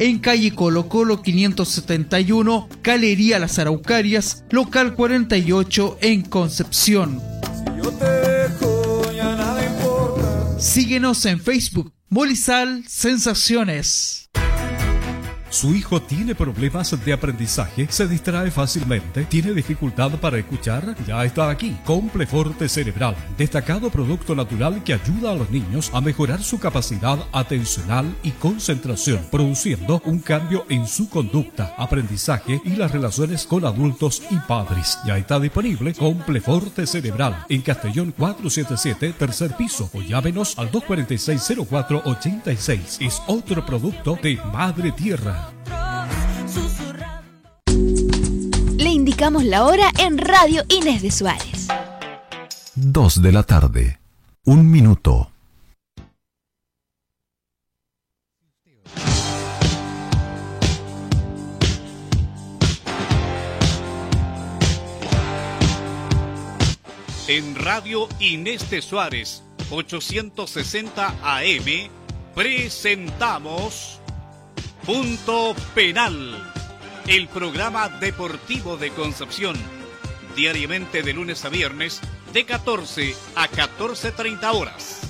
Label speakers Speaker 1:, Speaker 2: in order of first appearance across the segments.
Speaker 1: en calle Colo Colo 571, Galería Las Araucarias, local 48 en Concepción. Síguenos en Facebook, Molizal Sensaciones.
Speaker 2: Su hijo tiene problemas de aprendizaje, se distrae fácilmente, tiene dificultad para escuchar. Ya está aquí. Compleforte Cerebral, destacado producto natural que ayuda a los niños a mejorar su capacidad atencional y concentración, produciendo un cambio en su conducta, aprendizaje y las relaciones con adultos y padres. Ya está disponible Compleforte Cerebral en Castellón 477, tercer piso, o llámenos al 246-0486. Es otro producto de Madre Tierra.
Speaker 3: Indicamos la hora en Radio Inés de Suárez.
Speaker 4: 2 de la tarde. Un minuto.
Speaker 5: En Radio Inés de Suárez, 860 AM, presentamos Punto Penal, el programa deportivo de Concepción, diariamente de lunes a viernes, de 14 a 14.30 horas.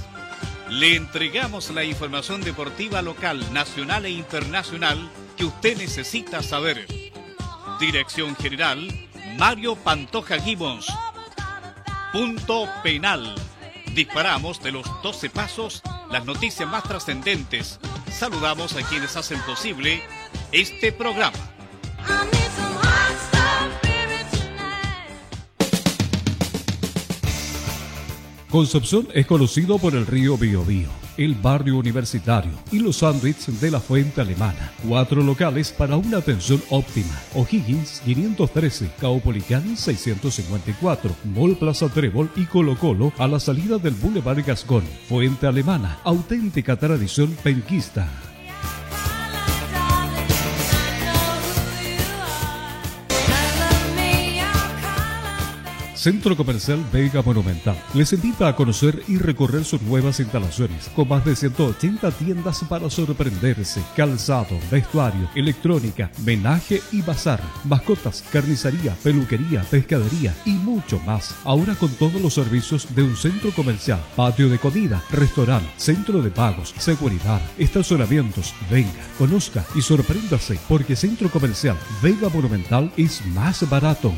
Speaker 5: Le entregamos la información deportiva local, nacional e internacional que usted necesita saber. Dirección General, Mario Pantoja Gibbons. Punto Penal. Disparamos de los 12 pasos las noticias más trascendentes. Saludamos a quienes hacen posible este programa.
Speaker 2: Concepción es conocido por el río Biobío, el barrio universitario y los sándwiches de la fuente alemana. Cuatro locales para una atención óptima. O'Higgins 513, Caupolicán 654, Mall Plaza Trébol y Colo Colo a la salida del Boulevard Gascón. Fuente alemana, auténtica tradición penquista. Centro Comercial Vega Monumental les invita a conocer y recorrer sus nuevas instalaciones con más de 180 tiendas para sorprenderse, calzado, vestuario, electrónica, menaje y bazar, mascotas, carnicería, peluquería, pescadería y mucho más. Ahora con todos los servicios de un centro comercial, patio de comida, restaurante, centro de pagos, seguridad, estacionamientos. Venga, conozca y sorpréndase porque Centro Comercial Vega Monumental es más barato.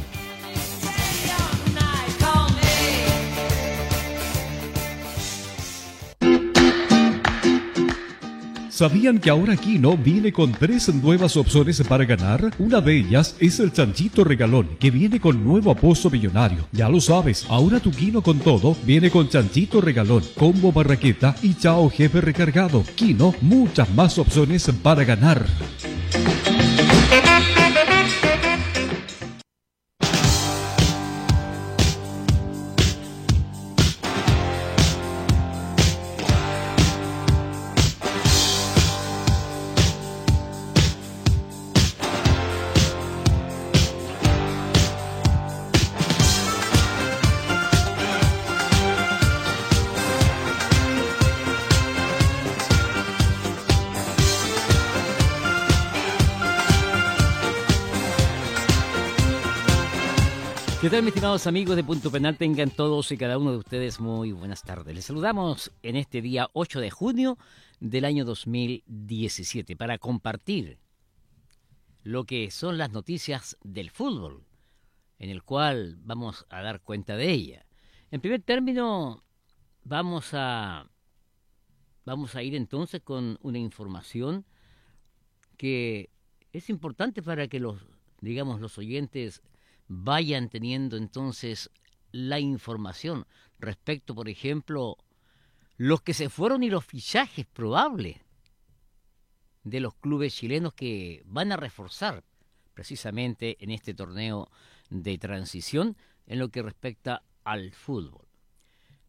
Speaker 2: ¿Sabían que ahora Kino viene con tres nuevas opciones para ganar? Una de ellas es el chanchito regalón, que viene con nuevo aposo millonario. Ya lo sabes, ahora tu Kino con todo viene con chanchito regalón, combo barraqueta y chao jefe recargado. Kino, muchas más opciones para ganar.
Speaker 6: ¿Qué tal, mis estimados amigos de Punto Penal? Tengan todos y cada uno de ustedes muy buenas tardes. Les saludamos en este día 8 de junio del año 2017 para compartir lo que son las noticias del fútbol, en el cual vamos a dar cuenta de ella. En primer término, vamos a, vamos a ir entonces con una información que es importante para que los, digamos, los oyentes vayan teniendo entonces la información respecto, por ejemplo, los que se fueron y los fichajes probables de los clubes chilenos que van a reforzar precisamente en este torneo de transición en lo que respecta al fútbol.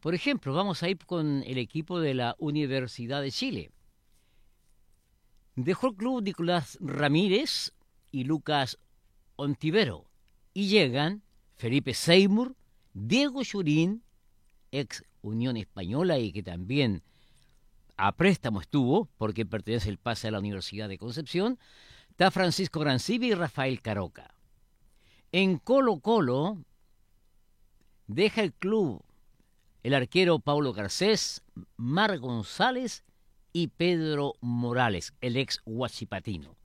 Speaker 6: Por ejemplo, vamos a ir con el equipo de la Universidad de Chile. Dejó el club Nicolás Ramírez y Lucas Ontivero y llegan Felipe Seymour, Diego Churín, ex Unión Española y que también a préstamo estuvo, porque pertenece el pase a la Universidad de Concepción, está Francisco Grancibi y Rafael Caroca. En Colo Colo deja el club el arquero Paulo Garcés, Mar González y Pedro Morales, el ex huachipatino.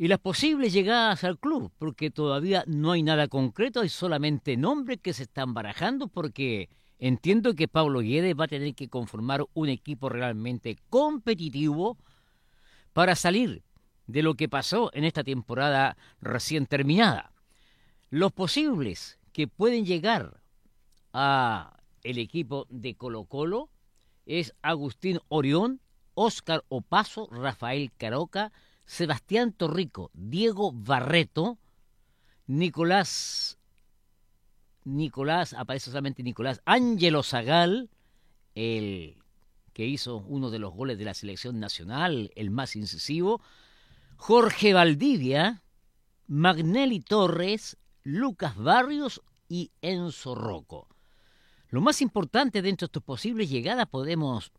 Speaker 6: Y las posibles llegadas al club, porque todavía no hay nada concreto, hay solamente nombres que se están barajando, porque entiendo que Pablo Guedes va a tener que conformar un equipo realmente competitivo para salir de lo que pasó en esta temporada recién terminada. Los posibles que pueden llegar a el equipo de Colo Colo es Agustín Orión, Óscar Opaso, Rafael Caroca, Sebastián Torrico, Diego Barreto, Nicolás, Nicolás, aparece solamente Nicolás, Ángelo Zagal, el que hizo uno de los goles de la selección nacional, el más incisivo, Jorge Valdivia, Magnelli Torres, Lucas Barrios y Enzo Rocco. Lo más importante dentro de estas posibles llegadas podemos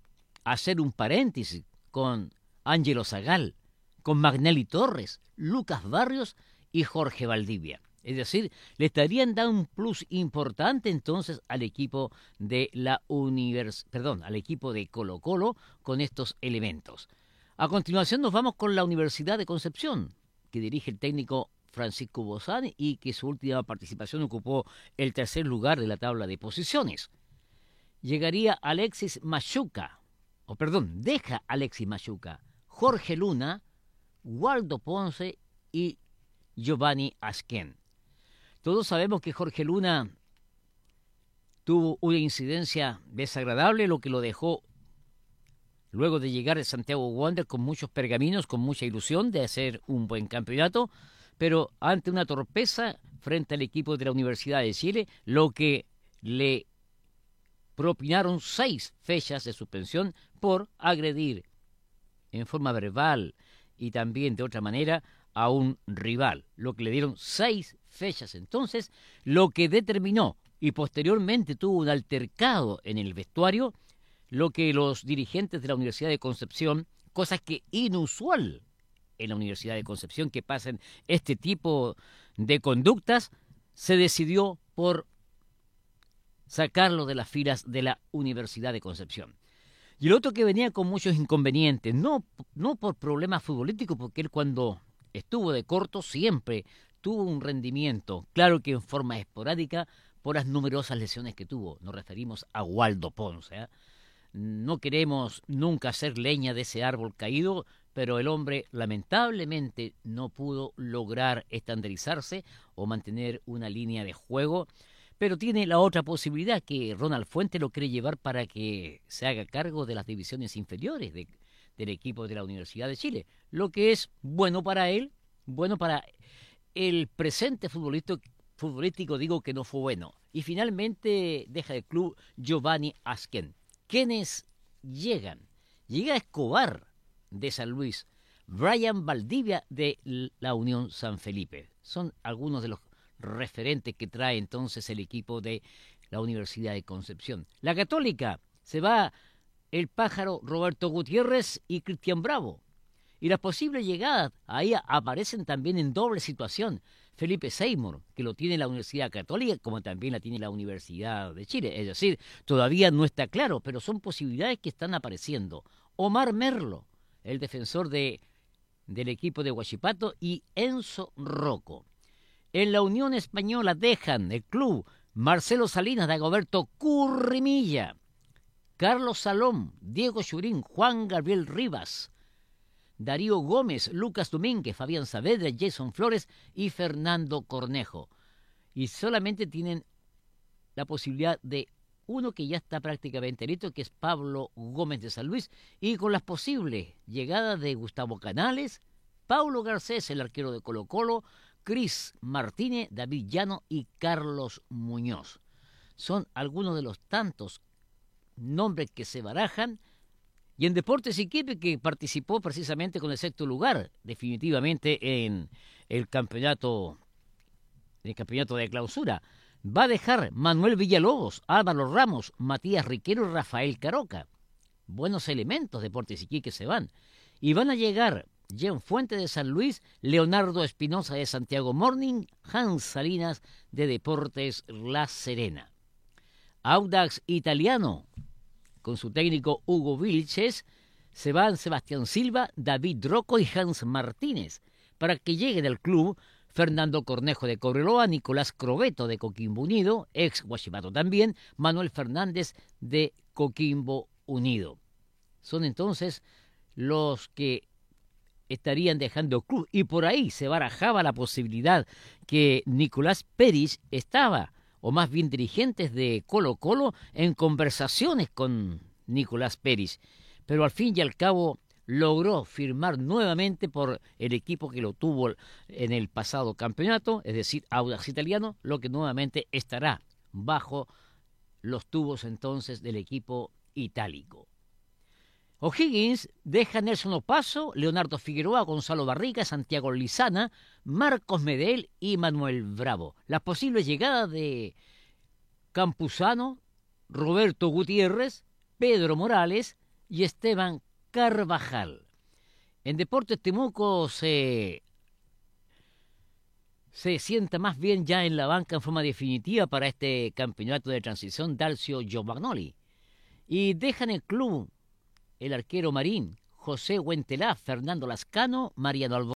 Speaker 6: hacer un paréntesis con Ángelo Zagal, con Magnelli Torres, Lucas Barrios y Jorge Valdivia. Es decir, le estarían dando un plus importante entonces al equipo de la univers perdón, al equipo de Colo Colo con estos elementos. A continuación nos vamos con la Universidad de Concepción, que dirige el técnico Francisco Bozán y que su última participación ocupó el tercer lugar de la tabla de posiciones. Llegaría Alexis Machuca, o perdón, deja Alexis Machuca, Jorge Luna, Waldo Ponce y Giovanni Asquén. Todos sabemos que Jorge Luna tuvo una incidencia desagradable, lo que lo dejó luego de llegar de Santiago Wander con muchos pergaminos, con mucha ilusión de hacer un buen campeonato, pero ante una torpeza frente al equipo de la Universidad de Chile, lo que le propinaron seis fechas de suspensión por agredir en forma verbal y también de otra manera a un rival, lo que le dieron seis fechas entonces, lo que determinó y posteriormente tuvo un altercado en el vestuario lo que los dirigentes de la Universidad de Concepción, cosa que inusual en la Universidad de Concepción que pasen este tipo de conductas, se decidió por sacarlo de las filas de la Universidad de Concepción. Y el otro que venía con muchos inconvenientes, no, no por problemas futbolísticos, porque él cuando estuvo de corto siempre tuvo un rendimiento, claro que en forma esporádica, por las numerosas lesiones que tuvo. Nos referimos a Waldo Ponce. ¿eh? No queremos nunca hacer leña de ese árbol caído, pero el hombre lamentablemente no pudo lograr estandarizarse o mantener una línea de juego. Pero tiene la otra posibilidad que Ronald Fuente lo quiere llevar para que se haga cargo de las divisiones inferiores del equipo de la Universidad de Chile, lo que es bueno para él, bueno para el presente futbolístico, digo que no fue bueno. Y finalmente deja el club Giovanni Asken ¿Quiénes llegan? Llega Escobar de San Luis, Brian Valdivia de la Unión San Felipe. Son algunos de los referentes que trae entonces el equipo de la Universidad de Concepción. La Católica se va el pájaro Roberto Gutiérrez y Cristian Bravo. Y las posibles llegadas ahí aparecen también en doble situación. Felipe Seymour, que lo tiene la Universidad Católica, como también la tiene la Universidad de Chile. Es decir, todavía no está claro, pero son posibilidades que están apareciendo. Omar Merlo, el defensor de, del equipo de Huachipato, y Enzo Rocco. En la Unión Española dejan el club Marcelo Salinas, Dagoberto Currimilla, Carlos Salón, Diego Churín, Juan Gabriel Rivas, Darío Gómez, Lucas Domínguez, Fabián Saavedra, Jason Flores y Fernando Cornejo. Y solamente tienen la posibilidad de uno que ya está prácticamente listo, que es Pablo Gómez de San Luis, y con las posibles llegadas de Gustavo Canales, Paulo Garcés, el arquero de Colo Colo, Cris Martínez, David Llano y Carlos Muñoz. Son algunos de los tantos nombres que se barajan y en Deportes Iquipe, que participó precisamente con el sexto lugar, definitivamente en el campeonato, el campeonato de clausura, va a dejar Manuel Villalobos, Álvaro Ramos, Matías Riquero y Rafael Caroca. buenos elementos de Deportes Iquique se van. Y van a llegar Jean Fuente de San Luis, Leonardo Espinosa de Santiago Morning, Hans Salinas de Deportes La Serena. Audax Italiano, con su técnico Hugo Vilches, se van Sebastián Silva, David Rocco y Hans Martínez, para que lleguen al club Fernando Cornejo de Cobreloa, Nicolás Crobeto de Coquimbo Unido, ex Guachipato también, Manuel Fernández de Coquimbo Unido. Son entonces los que estarían dejando club y por ahí se barajaba la posibilidad que Nicolás Pérez estaba, o más bien dirigentes de Colo Colo, en conversaciones con Nicolás Pérez. Pero al fin y al cabo logró firmar nuevamente por el equipo que lo tuvo en el pasado campeonato, es decir, Audax Italiano, lo que nuevamente estará bajo los tubos entonces del equipo itálico. O'Higgins deja Nelson Opaso, Leonardo Figueroa, Gonzalo Barriga, Santiago Lizana, Marcos Medel y Manuel Bravo. Las posibles llegadas de Campuzano, Roberto Gutiérrez, Pedro Morales y Esteban Carvajal. En Deportes Temuco se, se sienta más bien ya en la banca en forma definitiva para este campeonato de transición Dalcio Giovagnoli. Y dejan el club el arquero marín José Huentelá, Fernando Lascano, Mariano Albo